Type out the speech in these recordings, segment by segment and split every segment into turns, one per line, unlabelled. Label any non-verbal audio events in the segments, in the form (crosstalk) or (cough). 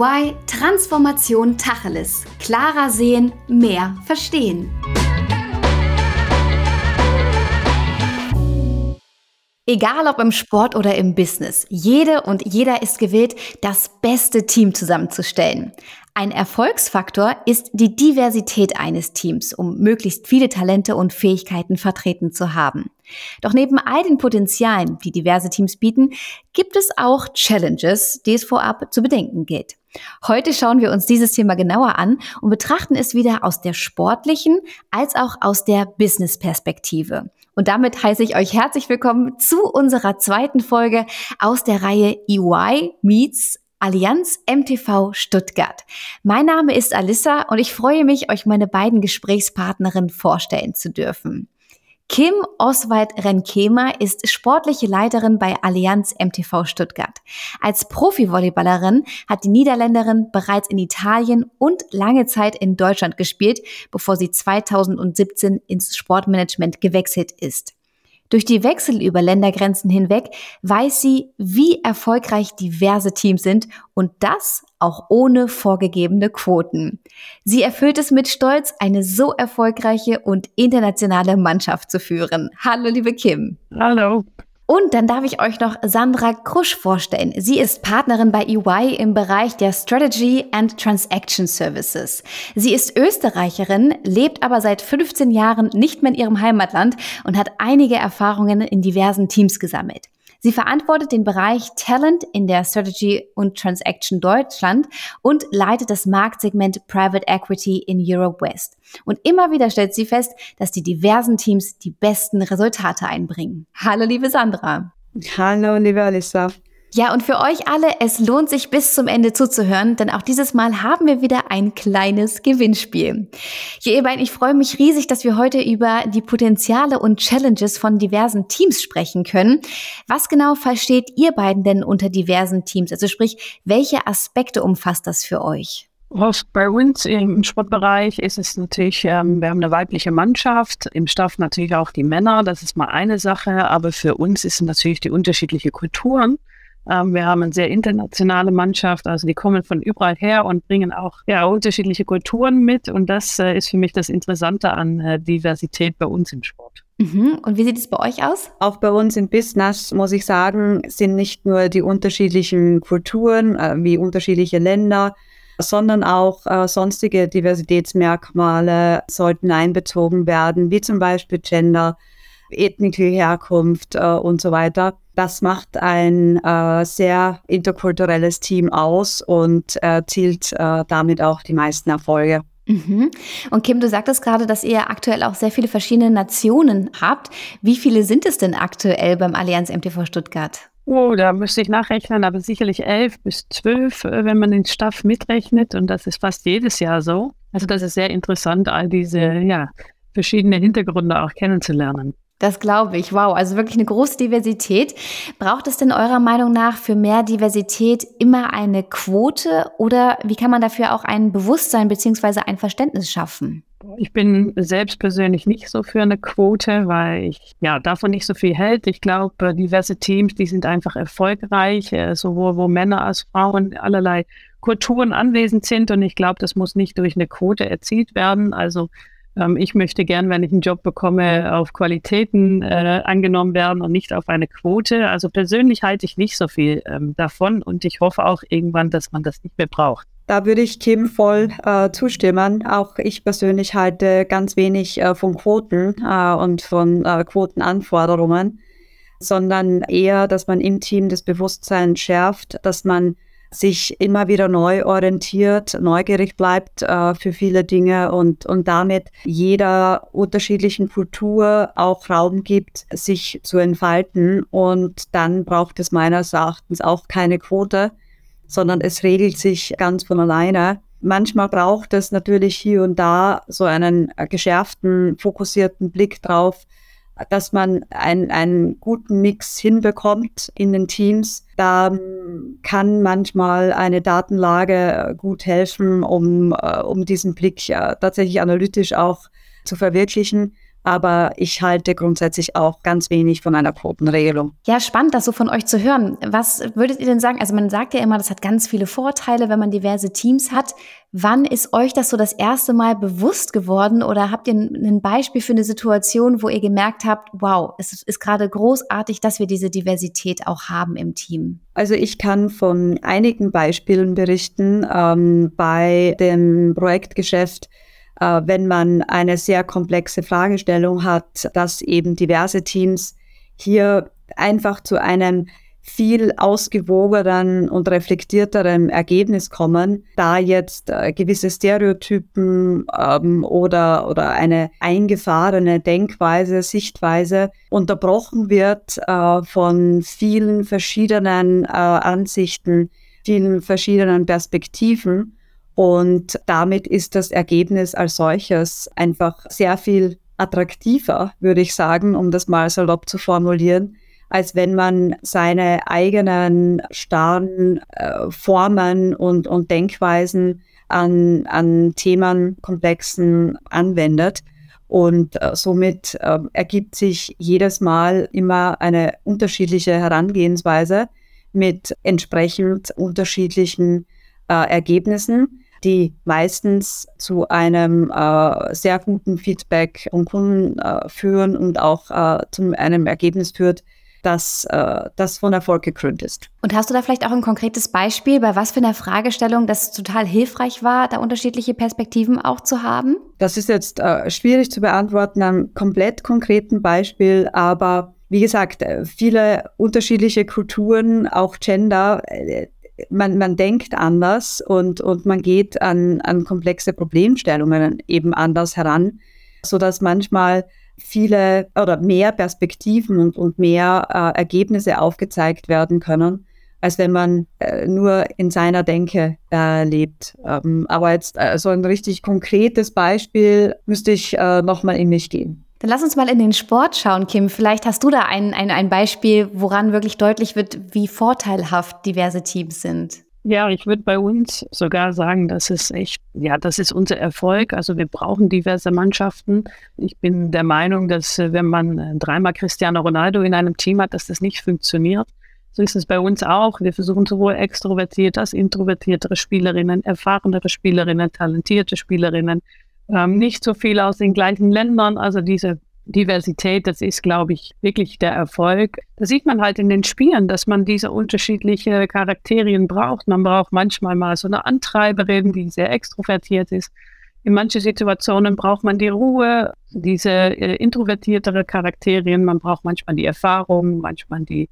EY Transformation Tacheles. Klarer sehen, mehr verstehen. Egal ob im Sport oder im Business, jede und jeder ist gewillt, das beste Team zusammenzustellen. Ein Erfolgsfaktor ist die Diversität eines Teams, um möglichst viele Talente und Fähigkeiten vertreten zu haben. Doch neben all den Potenzialen, die diverse Teams bieten, gibt es auch Challenges, die es vorab zu bedenken gilt. Heute schauen wir uns dieses Thema genauer an und betrachten es wieder aus der sportlichen als auch aus der Business-Perspektive. Und damit heiße ich euch herzlich willkommen zu unserer zweiten Folge aus der Reihe EY Meets Allianz MTV Stuttgart. Mein Name ist Alissa und ich freue mich, euch meine beiden Gesprächspartnerinnen vorstellen zu dürfen. Kim Oswald Renkema ist sportliche Leiterin bei Allianz MTV Stuttgart. Als Profivolleyballerin hat die Niederländerin bereits in Italien und lange Zeit in Deutschland gespielt, bevor sie 2017 ins Sportmanagement gewechselt ist. Durch die Wechsel über Ländergrenzen hinweg weiß sie, wie erfolgreich diverse Teams sind und das auch ohne vorgegebene Quoten. Sie erfüllt es mit Stolz, eine so erfolgreiche und internationale Mannschaft zu führen. Hallo, liebe Kim.
Hallo.
Und dann darf ich euch noch Sandra Krusch vorstellen. Sie ist Partnerin bei EY im Bereich der Strategy and Transaction Services. Sie ist Österreicherin, lebt aber seit 15 Jahren nicht mehr in ihrem Heimatland und hat einige Erfahrungen in diversen Teams gesammelt. Sie verantwortet den Bereich Talent in der Strategy und Transaction Deutschland und leitet das Marktsegment Private Equity in Europe West. Und immer wieder stellt sie fest, dass die diversen Teams die besten Resultate einbringen. Hallo, liebe Sandra.
Hallo, liebe Alissa.
Ja, und für euch alle, es lohnt sich bis zum Ende zuzuhören, denn auch dieses Mal haben wir wieder ein kleines Gewinnspiel. Ja, ihr beiden, ich freue mich riesig, dass wir heute über die Potenziale und Challenges von diversen Teams sprechen können. Was genau versteht ihr beiden denn unter diversen Teams? Also sprich, welche Aspekte umfasst das für euch?
Bei uns im Sportbereich ist es natürlich, ähm, wir haben eine weibliche Mannschaft, im Staff natürlich auch die Männer, das ist mal eine Sache, aber für uns ist natürlich die unterschiedliche Kulturen. Ähm, wir haben eine sehr internationale Mannschaft, also die kommen von überall her und bringen auch ja, unterschiedliche Kulturen mit. Und das äh, ist für mich das Interessante an äh, Diversität bei uns im Sport.
Mhm. Und wie sieht es bei euch aus?
Auch bei uns im Business, muss ich sagen, sind nicht nur die unterschiedlichen Kulturen äh, wie unterschiedliche Länder, sondern auch äh, sonstige Diversitätsmerkmale sollten einbezogen werden, wie zum Beispiel Gender, ethnische Herkunft äh, und so weiter. Das macht ein äh, sehr interkulturelles Team aus und erzielt äh, damit auch die meisten Erfolge.
Mhm. Und Kim, du sagtest gerade, dass ihr aktuell auch sehr viele verschiedene Nationen habt. Wie viele sind es denn aktuell beim Allianz MTV Stuttgart?
Oh, da müsste ich nachrechnen, aber sicherlich elf bis zwölf, äh, wenn man den Staff mitrechnet. Und das ist fast jedes Jahr so. Also das ist sehr interessant, all diese ja, verschiedenen Hintergründe auch kennenzulernen.
Das glaube ich. Wow. Also wirklich eine große Diversität. Braucht es denn eurer Meinung nach für mehr Diversität immer eine Quote oder wie kann man dafür auch ein Bewusstsein beziehungsweise ein Verständnis schaffen?
Ich bin selbst persönlich nicht so für eine Quote, weil ich ja davon nicht so viel hält. Ich glaube, diverse Teams, die sind einfach erfolgreich, äh, sowohl wo Männer als Frauen allerlei Kulturen anwesend sind. Und ich glaube, das muss nicht durch eine Quote erzielt werden. Also ähm, ich möchte gern, wenn ich einen Job bekomme, auf Qualitäten äh, angenommen werden und nicht auf eine Quote. Also persönlich halte ich nicht so viel ähm, davon und ich hoffe auch irgendwann, dass man das nicht mehr braucht.
Da würde ich Kim voll äh, zustimmen. Auch ich persönlich halte ganz wenig äh, von Quoten äh, und von äh, Quotenanforderungen, sondern eher, dass man im Team das Bewusstsein schärft, dass man sich immer wieder neu orientiert, neugierig bleibt äh, für viele Dinge und, und damit jeder unterschiedlichen Kultur auch Raum gibt, sich zu entfalten. Und dann braucht es meines Erachtens auch keine Quote, sondern es regelt sich ganz von alleine. Manchmal braucht es natürlich hier und da so einen geschärften, fokussierten Blick drauf, dass man ein, einen guten Mix hinbekommt in den Teams. Da kann manchmal eine Datenlage gut helfen, um, äh, um diesen Blick äh, tatsächlich analytisch auch zu verwirklichen. Aber ich halte grundsätzlich auch ganz wenig von einer Quotenregelung.
Ja, spannend, das so von euch zu hören. Was würdet ihr denn sagen? Also man sagt ja immer, das hat ganz viele Vorteile, wenn man diverse Teams hat. Wann ist euch das so das erste Mal bewusst geworden oder habt ihr ein Beispiel für eine Situation, wo ihr gemerkt habt, wow, es ist gerade großartig, dass wir diese Diversität auch haben im Team?
Also ich kann von einigen Beispielen berichten ähm, bei dem Projektgeschäft äh, wenn man eine sehr komplexe Fragestellung hat, dass eben diverse Teams hier einfach zu einem viel ausgewogeneren und reflektierteren Ergebnis kommen, da jetzt äh, gewisse Stereotypen ähm, oder, oder eine eingefahrene Denkweise, Sichtweise unterbrochen wird äh, von vielen verschiedenen äh, Ansichten, vielen verschiedenen Perspektiven und damit ist das Ergebnis als solches einfach sehr viel attraktiver, würde ich sagen, um das mal salopp zu formulieren, als wenn man seine eigenen starren äh, Formen und, und Denkweisen an, an Themenkomplexen anwendet. Und äh, somit äh, ergibt sich jedes Mal immer eine unterschiedliche Herangehensweise mit entsprechend unterschiedlichen äh, Ergebnissen die meistens zu einem äh, sehr guten Feedback von Kunden äh, führen und auch äh, zu einem Ergebnis führt, das, äh, das von Erfolg gekrönt ist.
Und hast du da vielleicht auch ein konkretes Beispiel, bei was für einer Fragestellung das total hilfreich war, da unterschiedliche Perspektiven auch zu haben?
Das ist jetzt äh, schwierig zu beantworten am komplett konkreten Beispiel, aber wie gesagt, äh, viele unterschiedliche Kulturen, auch Gender, man, man denkt anders und, und man geht an, an komplexe Problemstellungen eben anders heran, sodass manchmal viele oder mehr Perspektiven und, und mehr äh, Ergebnisse aufgezeigt werden können, als wenn man äh, nur in seiner Denke äh, lebt. Ähm, aber jetzt äh, so ein richtig konkretes Beispiel müsste ich äh, nochmal in mich gehen.
Dann lass uns mal in den Sport schauen, Kim. Vielleicht hast du da ein, ein, ein Beispiel, woran wirklich deutlich wird, wie vorteilhaft diverse Teams sind.
Ja, ich würde bei uns sogar sagen, das ist echt, ja, das ist unser Erfolg. Also wir brauchen diverse Mannschaften. Ich bin der Meinung, dass äh, wenn man äh, dreimal Cristiano Ronaldo in einem Team hat, dass das nicht funktioniert. So ist es bei uns auch. Wir versuchen sowohl extrovertierte als introvertiertere Spielerinnen, erfahrenere Spielerinnen, talentierte Spielerinnen, ähm, nicht so viel aus den gleichen Ländern. Also diese Diversität, das ist, glaube ich, wirklich der Erfolg. Da sieht man halt in den Spielen, dass man diese unterschiedlichen Charakterien braucht. Man braucht manchmal mal so eine Antreiberin, die sehr extrovertiert ist. In manchen Situationen braucht man die Ruhe, diese äh, introvertiertere Charakterien. Man braucht manchmal die Erfahrung, manchmal die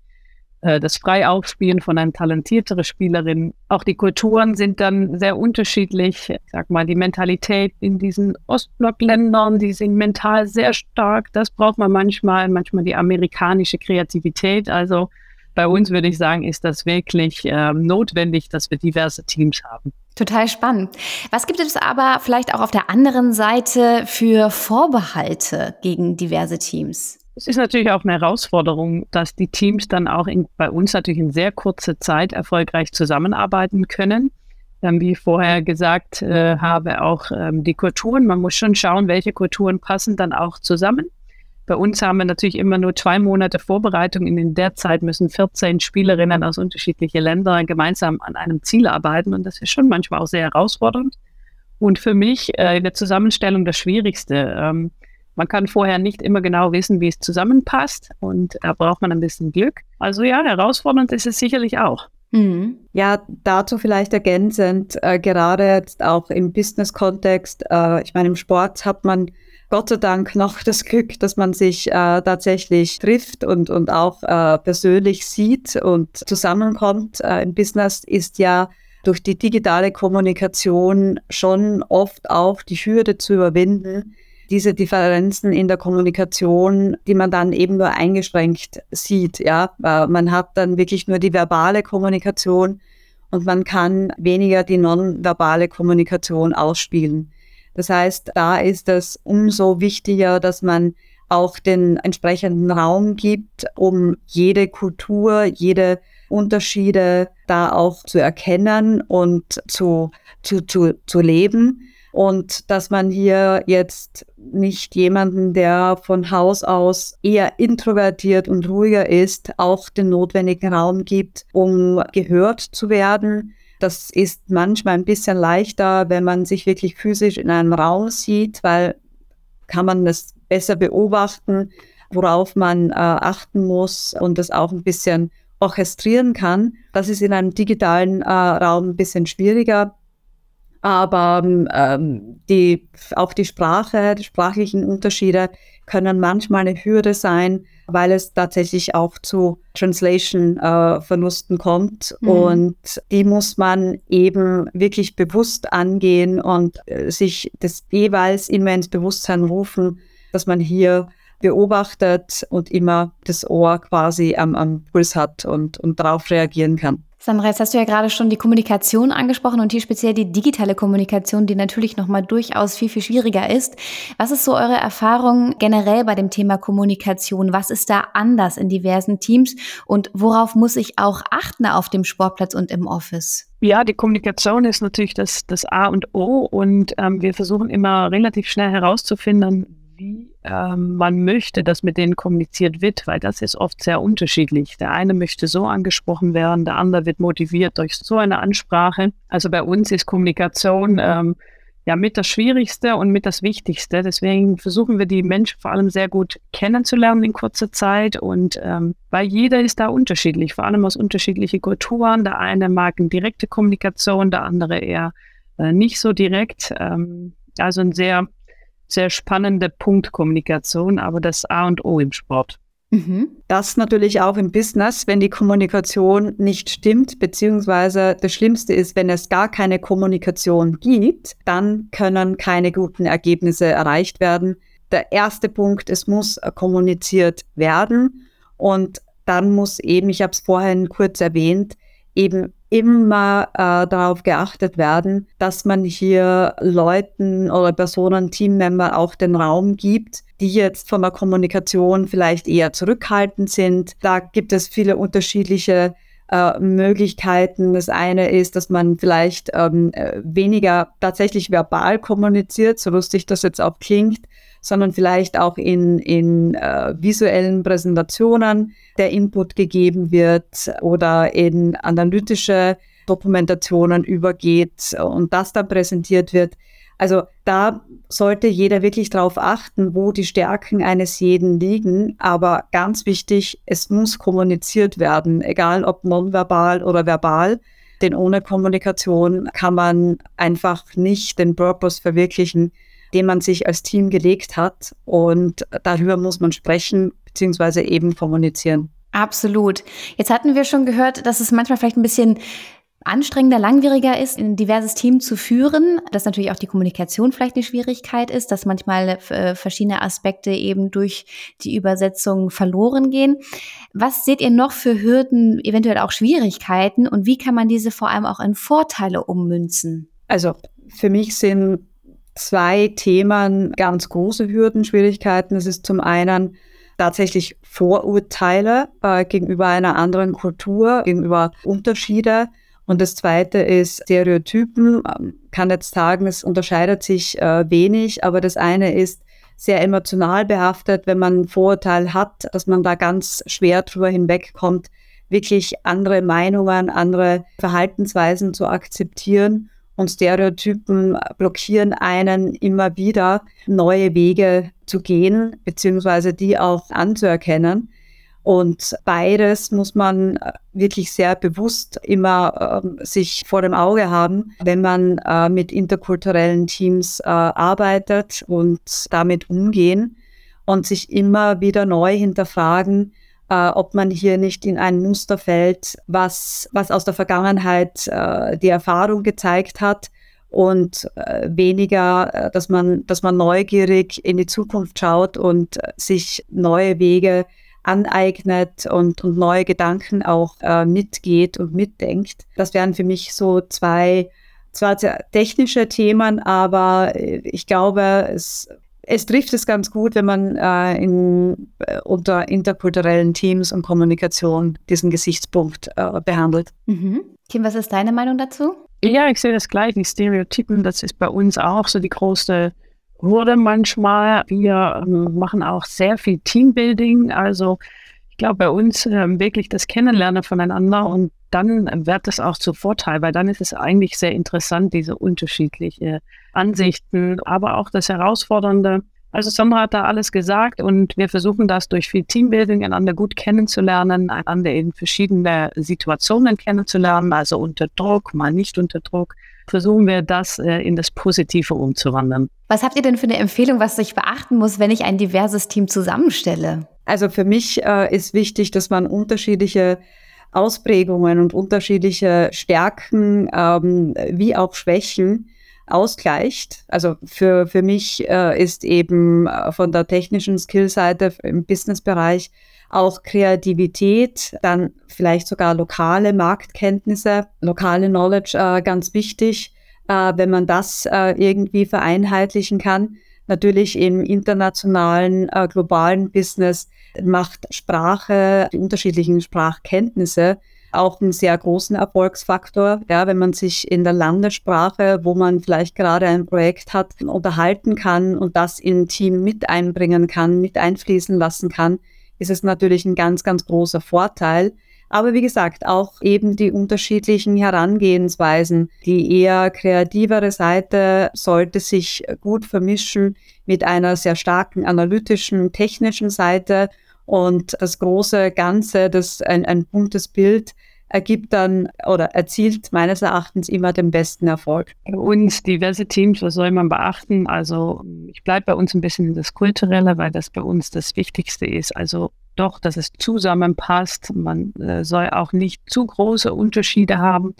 das Freiaufspielen von einer talentierteren Spielerin. Auch die Kulturen sind dann sehr unterschiedlich. Ich sag mal, die Mentalität in diesen Ostblockländern, die sind mental sehr stark. Das braucht man manchmal, manchmal die amerikanische Kreativität. Also bei uns würde ich sagen, ist das wirklich äh, notwendig, dass wir diverse Teams haben.
Total spannend. Was gibt es aber vielleicht auch auf der anderen Seite für Vorbehalte gegen diverse Teams?
Es ist natürlich auch eine Herausforderung, dass die Teams dann auch in, bei uns natürlich in sehr kurzer Zeit erfolgreich zusammenarbeiten können. Ähm, wie ich vorher gesagt äh, habe, auch ähm, die Kulturen. Man muss schon schauen, welche Kulturen passen dann auch zusammen. Bei uns haben wir natürlich immer nur zwei Monate Vorbereitung. In der Zeit müssen 14 Spielerinnen aus unterschiedlichen Ländern gemeinsam an einem Ziel arbeiten. Und das ist schon manchmal auch sehr herausfordernd. Und für mich äh, in der Zusammenstellung das Schwierigste. Ähm, man kann vorher nicht immer genau wissen, wie es zusammenpasst und da braucht man ein bisschen Glück. Also ja, herausfordernd ist es sicherlich auch.
Mhm. Ja, dazu vielleicht ergänzend, äh, gerade jetzt auch im Business-Kontext, äh, ich meine, im Sport hat man Gott sei Dank noch (laughs) das Glück, dass man sich äh, tatsächlich trifft und, und auch äh, persönlich sieht und zusammenkommt. Äh, Im Business ist ja durch die digitale Kommunikation schon oft auch die Hürde zu überwinden, diese Differenzen in der Kommunikation, die man dann eben nur eingeschränkt sieht. Ja, man hat dann wirklich nur die verbale Kommunikation und man kann weniger die nonverbale Kommunikation ausspielen. Das heißt, da ist es umso wichtiger, dass man auch den entsprechenden Raum gibt, um jede Kultur, jede Unterschiede da auch zu erkennen und zu, zu, zu, zu leben und dass man hier jetzt nicht jemanden, der von Haus aus eher introvertiert und ruhiger ist, auch den notwendigen Raum gibt, um gehört zu werden. Das ist manchmal ein bisschen leichter, wenn man sich wirklich physisch in einem Raum sieht, weil kann man das besser beobachten, worauf man äh, achten muss und das auch ein bisschen orchestrieren kann. Das ist in einem digitalen äh, Raum ein bisschen schwieriger. Aber ähm, die, auch die Sprache, die sprachlichen Unterschiede können manchmal eine Hürde sein, weil es tatsächlich auch zu Translation-Verlusten äh, kommt. Mhm. Und die muss man eben wirklich bewusst angehen und äh, sich das jeweils immer ins Bewusstsein rufen, dass man hier beobachtet und immer das Ohr quasi am, am Puls hat und, und darauf reagieren kann.
Sandra, jetzt hast du ja gerade schon die Kommunikation angesprochen und hier speziell die digitale Kommunikation, die natürlich nochmal durchaus viel, viel schwieriger ist. Was ist so eure Erfahrung generell bei dem Thema Kommunikation? Was ist da anders in diversen Teams und worauf muss ich auch achten auf dem Sportplatz und im Office?
Ja, die Kommunikation ist natürlich das, das A und O und ähm, wir versuchen immer relativ schnell herauszufinden, wie ähm, man möchte, dass mit denen kommuniziert wird, weil das ist oft sehr unterschiedlich. Der eine möchte so angesprochen werden, der andere wird motiviert durch so eine Ansprache. Also bei uns ist Kommunikation ähm, ja mit das Schwierigste und mit das Wichtigste. Deswegen versuchen wir die Menschen vor allem sehr gut kennenzulernen in kurzer Zeit und ähm, weil jeder ist da unterschiedlich, vor allem aus unterschiedlichen Kulturen. Der eine mag eine direkte Kommunikation, der andere eher äh, nicht so direkt. Ähm, also ein sehr sehr spannende Punkt Kommunikation, aber das A und O im Sport.
Mhm. Das natürlich auch im Business, wenn die Kommunikation nicht stimmt, beziehungsweise das Schlimmste ist, wenn es gar keine Kommunikation gibt, dann können keine guten Ergebnisse erreicht werden. Der erste Punkt, es muss kommuniziert werden und dann muss eben, ich habe es vorhin kurz erwähnt, eben immer äh, darauf geachtet werden, dass man hier Leuten oder Personen, Teammember auch den Raum gibt, die jetzt von der Kommunikation vielleicht eher zurückhaltend sind. Da gibt es viele unterschiedliche äh, Möglichkeiten. Das eine ist, dass man vielleicht ähm, äh, weniger tatsächlich verbal kommuniziert, so lustig das jetzt auch klingt, sondern vielleicht auch in, in äh, visuellen Präsentationen der Input gegeben wird oder in analytische Dokumentationen übergeht und das dann präsentiert wird. Also da sollte jeder wirklich darauf achten, wo die Stärken eines jeden liegen. Aber ganz wichtig, es muss kommuniziert werden, egal ob nonverbal oder verbal. Denn ohne Kommunikation kann man einfach nicht den Purpose verwirklichen, den man sich als Team gelegt hat. Und darüber muss man sprechen bzw. eben kommunizieren.
Absolut. Jetzt hatten wir schon gehört, dass es manchmal vielleicht ein bisschen anstrengender, langwieriger ist, ein diverses Team zu führen, dass natürlich auch die Kommunikation vielleicht eine Schwierigkeit ist, dass manchmal äh, verschiedene Aspekte eben durch die Übersetzung verloren gehen. Was seht ihr noch für Hürden, eventuell auch Schwierigkeiten und wie kann man diese vor allem auch in Vorteile ummünzen?
Also für mich sind zwei Themen ganz große Hürden, Schwierigkeiten. Es ist zum einen tatsächlich Vorurteile äh, gegenüber einer anderen Kultur, gegenüber Unterschiede. Und das zweite ist Stereotypen. Man kann jetzt sagen, es unterscheidet sich äh, wenig, aber das eine ist sehr emotional behaftet, wenn man ein Vorurteil hat, dass man da ganz schwer drüber hinwegkommt, wirklich andere Meinungen, andere Verhaltensweisen zu akzeptieren und Stereotypen blockieren einen immer wieder, neue Wege zu gehen, beziehungsweise die auch anzuerkennen. Und beides muss man wirklich sehr bewusst immer äh, sich vor dem Auge haben, wenn man äh, mit interkulturellen Teams äh, arbeitet und damit umgehen und sich immer wieder neu hinterfragen, äh, ob man hier nicht in ein Muster fällt, was, was aus der Vergangenheit äh, die Erfahrung gezeigt hat und äh, weniger, äh, dass man, dass man neugierig in die Zukunft schaut und äh, sich neue Wege aneignet und, und neue Gedanken auch äh, mitgeht und mitdenkt. Das wären für mich so zwei zwar technische Themen, aber ich glaube, es es trifft es ganz gut, wenn man äh, in, äh, unter interkulturellen Teams und Kommunikation diesen Gesichtspunkt äh, behandelt.
Mhm. Kim, was ist deine Meinung dazu?
Ja, ich sehe das gleich. Die Stereotypen, das ist bei uns auch so die große Hürde manchmal. Wir ähm, machen auch sehr viel Teambuilding. Also glaube, bei uns ähm, wirklich das Kennenlernen voneinander und dann wird es auch zu Vorteil, weil dann ist es eigentlich sehr interessant, diese unterschiedlichen Ansichten, aber auch das Herausfordernde also Sandra hat da alles gesagt und wir versuchen das durch viel Teambuilding einander gut kennenzulernen, einander in verschiedene Situationen kennenzulernen, also unter Druck, mal nicht unter Druck. Versuchen wir das äh, in das Positive umzuwandeln.
Was habt ihr denn für eine Empfehlung, was ich beachten muss, wenn ich ein diverses Team zusammenstelle?
Also für mich äh, ist wichtig, dass man unterschiedliche Ausprägungen und unterschiedliche Stärken ähm, wie auch Schwächen ausgleicht. Also für, für mich äh, ist eben äh, von der technischen Skillseite im Businessbereich auch Kreativität, dann vielleicht sogar lokale Marktkenntnisse, lokale Knowledge äh, ganz wichtig, äh, wenn man das äh, irgendwie vereinheitlichen kann. Natürlich im internationalen, äh, globalen Business macht Sprache, die unterschiedlichen Sprachkenntnisse auch einen sehr großen Erfolgsfaktor. Ja, wenn man sich in der Landessprache, wo man vielleicht gerade ein Projekt hat, unterhalten kann und das in Team mit einbringen kann, mit einfließen lassen kann, ist es natürlich ein ganz, ganz großer Vorteil. Aber wie gesagt, auch eben die unterschiedlichen Herangehensweisen. Die eher kreativere Seite sollte sich gut vermischen mit einer sehr starken analytischen, technischen Seite und das große Ganze, das ein, ein buntes Bild ergibt dann oder erzielt meines Erachtens immer den besten Erfolg.
Und diverse Teams, was soll man beachten? Also ich bleibe bei uns ein bisschen in das Kulturelle, weil das bei uns das Wichtigste ist. Also doch, dass es zusammenpasst. Man äh, soll auch nicht zu große Unterschiede haben.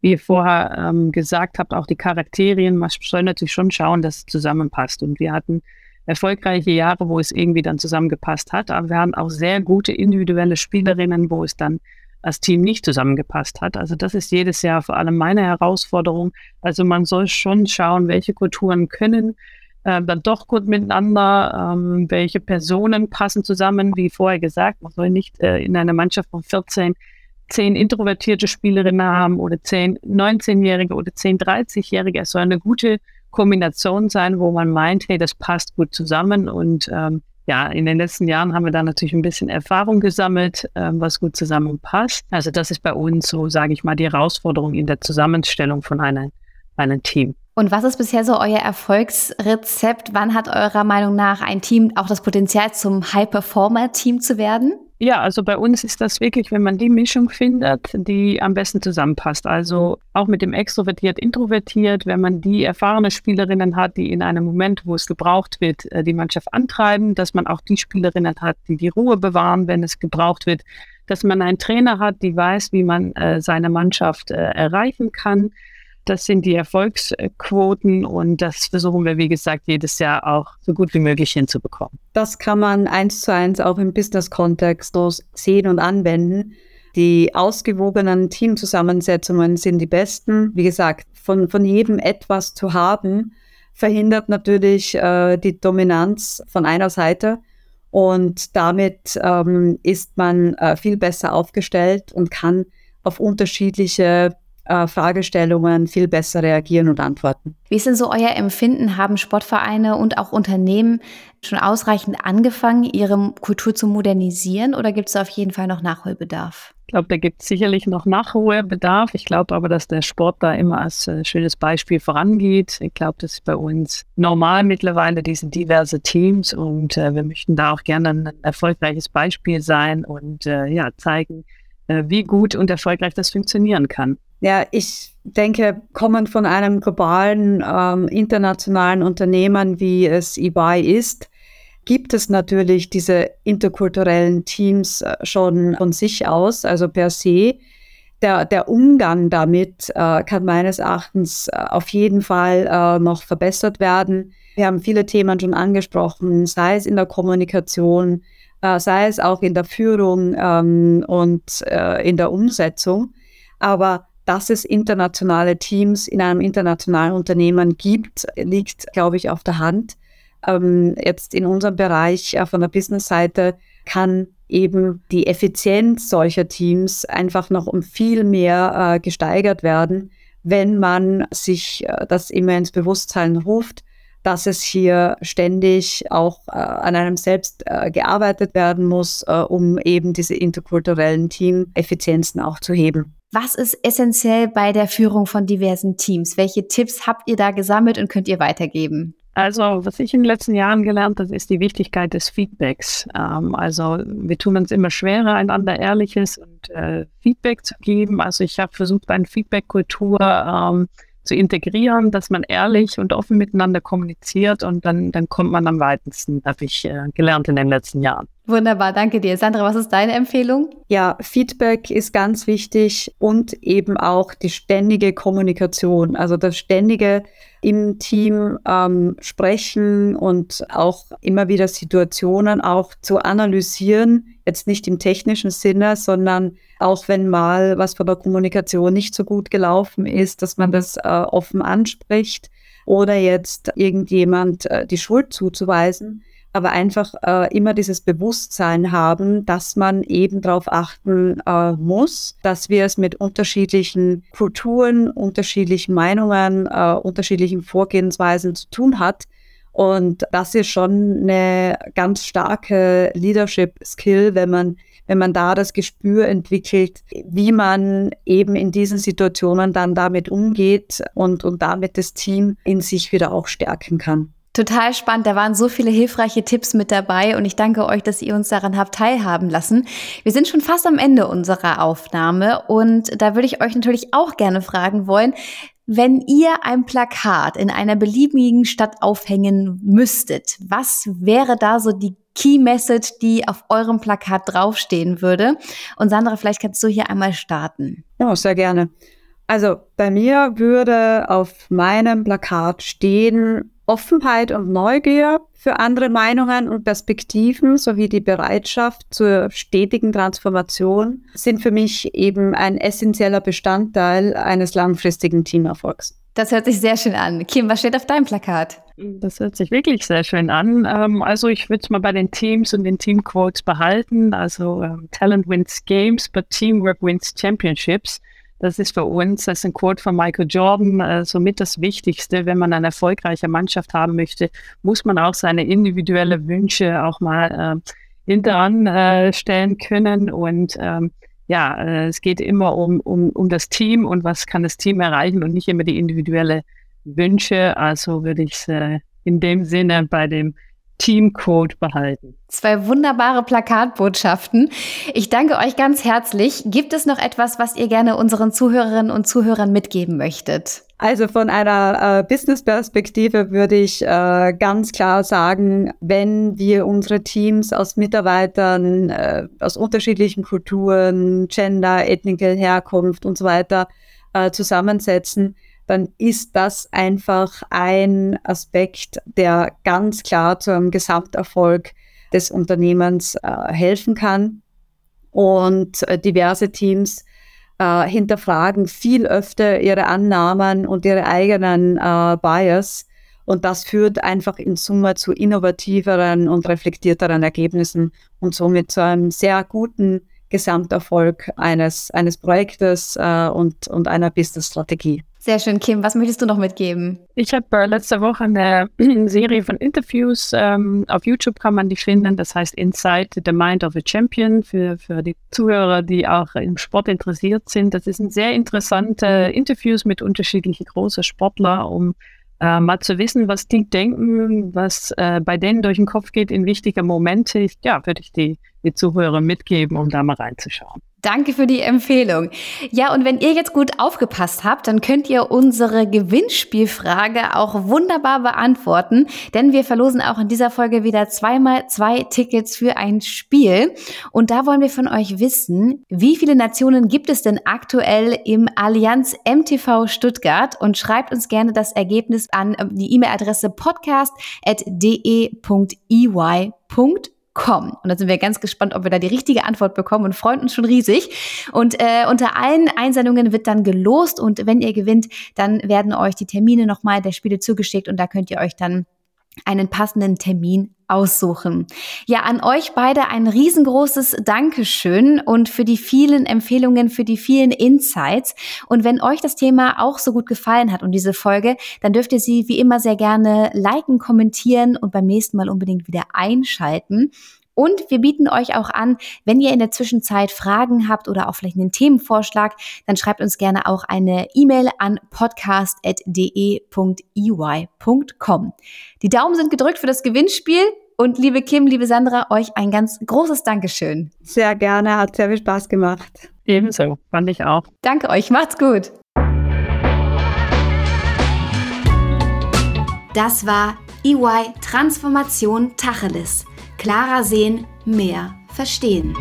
Wie ihr vorher ähm, gesagt habt, auch die Charakterien, man soll natürlich schon schauen, dass es zusammenpasst. Und wir hatten erfolgreiche Jahre, wo es irgendwie dann zusammengepasst hat. Aber wir haben auch sehr gute individuelle Spielerinnen, wo es dann als Team nicht zusammengepasst hat. Also das ist jedes Jahr vor allem meine Herausforderung. Also man soll schon schauen, welche Kulturen können äh, dann doch gut miteinander, ähm, welche Personen passen zusammen, wie vorher gesagt. Man soll nicht äh, in einer Mannschaft von 14 zehn introvertierte Spielerinnen haben oder zehn 19-Jährige oder zehn 30-Jährige. Es soll eine gute Kombination sein, wo man meint, hey, das passt gut zusammen. Und ähm, ja, in den letzten Jahren haben wir da natürlich ein bisschen Erfahrung gesammelt, ähm, was gut zusammenpasst. Also das ist bei uns so, sage ich mal, die Herausforderung in der Zusammenstellung von einem, einem Team.
Und was ist bisher so euer Erfolgsrezept? Wann hat eurer Meinung nach ein Team auch das Potenzial, zum High-Performer-Team zu werden?
Ja, also bei uns ist das wirklich, wenn man die Mischung findet, die am besten zusammenpasst. Also auch mit dem extrovertiert, introvertiert, wenn man die erfahrene Spielerinnen hat, die in einem Moment, wo es gebraucht wird, äh, die Mannschaft antreiben, dass man auch die Spielerinnen hat, die die Ruhe bewahren, wenn es gebraucht wird, dass man einen Trainer hat, die weiß, wie man äh, seine Mannschaft äh, erreichen kann das sind die Erfolgsquoten und das versuchen wir, wie gesagt, jedes Jahr auch so gut wie möglich hinzubekommen.
Das kann man eins zu eins auch im Business-Kontext sehen und anwenden. Die ausgewogenen Teamzusammensetzungen sind die besten. Wie gesagt, von, von jedem etwas zu haben, verhindert natürlich äh, die Dominanz von einer Seite. Und damit ähm, ist man äh, viel besser aufgestellt und kann auf unterschiedliche äh, Fragestellungen viel besser reagieren und antworten.
Wie ist denn so euer Empfinden? Haben Sportvereine und auch Unternehmen schon ausreichend angefangen, ihre Kultur zu modernisieren oder gibt es auf jeden Fall noch Nachholbedarf?
Ich glaube, da gibt es sicherlich noch Nachholbedarf. Ich glaube aber, dass der Sport da immer als äh, schönes Beispiel vorangeht. Ich glaube, das ist bei uns normal mittlerweile, diese diverse Teams und äh, wir möchten da auch gerne ein erfolgreiches Beispiel sein und äh, ja, zeigen, äh, wie gut und erfolgreich das funktionieren kann.
Ja, ich denke, kommend von einem globalen, ähm, internationalen Unternehmen, wie es eBay ist, gibt es natürlich diese interkulturellen Teams äh, schon von sich aus, also per se. Der, der Umgang damit äh, kann meines Erachtens äh, auf jeden Fall äh, noch verbessert werden. Wir haben viele Themen schon angesprochen, sei es in der Kommunikation, äh, sei es auch in der Führung ähm, und äh, in der Umsetzung. Aber dass es internationale Teams in einem internationalen Unternehmen gibt, liegt, glaube ich, auf der Hand. Ähm, jetzt in unserem Bereich äh, von der Business-Seite kann eben die Effizienz solcher Teams einfach noch um viel mehr äh, gesteigert werden, wenn man sich äh, das immer ins Bewusstsein ruft, dass es hier ständig auch äh, an einem selbst äh, gearbeitet werden muss, äh, um eben diese interkulturellen Teameffizienzen auch zu heben.
Was ist essentiell bei der Führung von diversen Teams? Welche Tipps habt ihr da gesammelt und könnt ihr weitergeben?
Also, was ich in den letzten Jahren gelernt habe, ist die Wichtigkeit des Feedbacks. Ähm, also, wir tun uns immer schwerer, einander ehrliches und äh, Feedback zu geben. Also, ich habe versucht, eine Feedback-Kultur ähm, zu integrieren, dass man ehrlich und offen miteinander kommuniziert und dann, dann kommt man am weitesten, habe ich äh, gelernt in den letzten Jahren.
Wunderbar, danke dir. Sandra, was ist deine Empfehlung?
Ja, Feedback ist ganz wichtig und eben auch die ständige Kommunikation, also das ständige im Team ähm, sprechen und auch immer wieder Situationen auch zu analysieren, jetzt nicht im technischen Sinne, sondern auch wenn mal was von der Kommunikation nicht so gut gelaufen ist, dass man das äh, offen anspricht oder jetzt irgendjemand äh, die Schuld zuzuweisen aber einfach äh, immer dieses Bewusstsein haben, dass man eben darauf achten äh, muss, dass wir es mit unterschiedlichen Kulturen, unterschiedlichen Meinungen, äh, unterschiedlichen Vorgehensweisen zu tun hat. Und das ist schon eine ganz starke Leadership-Skill, wenn man, wenn man da das Gespür entwickelt, wie man eben in diesen Situationen dann damit umgeht und, und damit das Team in sich wieder auch stärken kann.
Total spannend. Da waren so viele hilfreiche Tipps mit dabei und ich danke euch, dass ihr uns daran habt teilhaben lassen. Wir sind schon fast am Ende unserer Aufnahme und da würde ich euch natürlich auch gerne fragen wollen, wenn ihr ein Plakat in einer beliebigen Stadt aufhängen müsstet, was wäre da so die Key Message, die auf eurem Plakat draufstehen würde? Und Sandra, vielleicht kannst du hier einmal starten.
Ja, sehr gerne. Also bei mir würde auf meinem Plakat stehen, Offenheit und Neugier für andere Meinungen und Perspektiven sowie die Bereitschaft zur stetigen Transformation sind für mich eben ein essentieller Bestandteil eines langfristigen Teamerfolgs.
Das hört sich sehr schön an. Kim, was steht auf deinem Plakat?
Das hört sich wirklich sehr schön an. Ähm, also ich würde es mal bei den Teams und den Teamquotes behalten. Also ähm, Talent wins Games, but Teamwork wins Championships. Das ist für uns, das ist ein Quote von Michael Jordan, äh, somit das Wichtigste. Wenn man eine erfolgreiche Mannschaft haben möchte, muss man auch seine individuellen Wünsche auch mal äh, hinteran äh, stellen können. Und ähm, ja, äh, es geht immer um, um, um das Team und was kann das Team erreichen und nicht immer die individuellen Wünsche. Also würde ich es äh, in dem Sinne bei dem Teamcode behalten.
Zwei wunderbare Plakatbotschaften. Ich danke euch ganz herzlich. Gibt es noch etwas, was ihr gerne unseren Zuhörerinnen und Zuhörern mitgeben möchtet?
Also von einer äh, Business-Perspektive würde ich äh, ganz klar sagen, wenn wir unsere Teams aus Mitarbeitern äh, aus unterschiedlichen Kulturen, Gender, Ethnische Herkunft und so weiter äh, zusammensetzen, dann ist das einfach ein Aspekt, der ganz klar zum Gesamterfolg des Unternehmens äh, helfen kann. Und äh, diverse Teams äh, hinterfragen viel öfter ihre Annahmen und ihre eigenen äh, Bias. Und das führt einfach in Summe zu innovativeren und reflektierteren Ergebnissen und somit zu einem sehr guten Gesamterfolg eines, eines Projektes äh, und, und einer Business-Strategie.
Sehr schön, Kim. Was möchtest du noch mitgeben?
Ich habe äh, letzte Woche eine (clears throat) Serie von Interviews. Ähm, auf YouTube kann man die finden. Das heißt Inside the Mind of a Champion für, für die Zuhörer, die auch im Sport interessiert sind. Das sind sehr interessante Interviews mit unterschiedlichen großen Sportlern, um äh, mal zu wissen, was die denken, was äh, bei denen durch den Kopf geht in wichtigen Momente. Ja, würde ich die, die Zuhörer mitgeben, um da mal reinzuschauen.
Danke für die Empfehlung. Ja, und wenn ihr jetzt gut aufgepasst habt, dann könnt ihr unsere Gewinnspielfrage auch wunderbar beantworten, denn wir verlosen auch in dieser Folge wieder zweimal zwei Tickets für ein Spiel. Und da wollen wir von euch wissen, wie viele Nationen gibt es denn aktuell im Allianz MTV Stuttgart? Und schreibt uns gerne das Ergebnis an äh, die E-Mail-Adresse podcast.de.ey.com kommen. Und da sind wir ganz gespannt, ob wir da die richtige Antwort bekommen und freuen uns schon riesig. Und äh, unter allen Einsendungen wird dann gelost und wenn ihr gewinnt, dann werden euch die Termine nochmal der Spiele zugeschickt und da könnt ihr euch dann einen passenden Termin aussuchen. Ja, an euch beide ein riesengroßes Dankeschön und für die vielen Empfehlungen, für die vielen Insights. Und wenn euch das Thema auch so gut gefallen hat und diese Folge, dann dürft ihr sie wie immer sehr gerne liken, kommentieren und beim nächsten Mal unbedingt wieder einschalten. Und wir bieten euch auch an, wenn ihr in der Zwischenzeit Fragen habt oder auch vielleicht einen Themenvorschlag, dann schreibt uns gerne auch eine E-Mail an podcast.de.ey.com. Die Daumen sind gedrückt für das Gewinnspiel. Und liebe Kim, liebe Sandra, euch ein ganz großes Dankeschön.
Sehr gerne, hat sehr viel Spaß gemacht.
Ebenso, fand ich auch.
Danke euch, macht's gut. Das war EY Transformation Tacheles. Klarer sehen, mehr verstehen.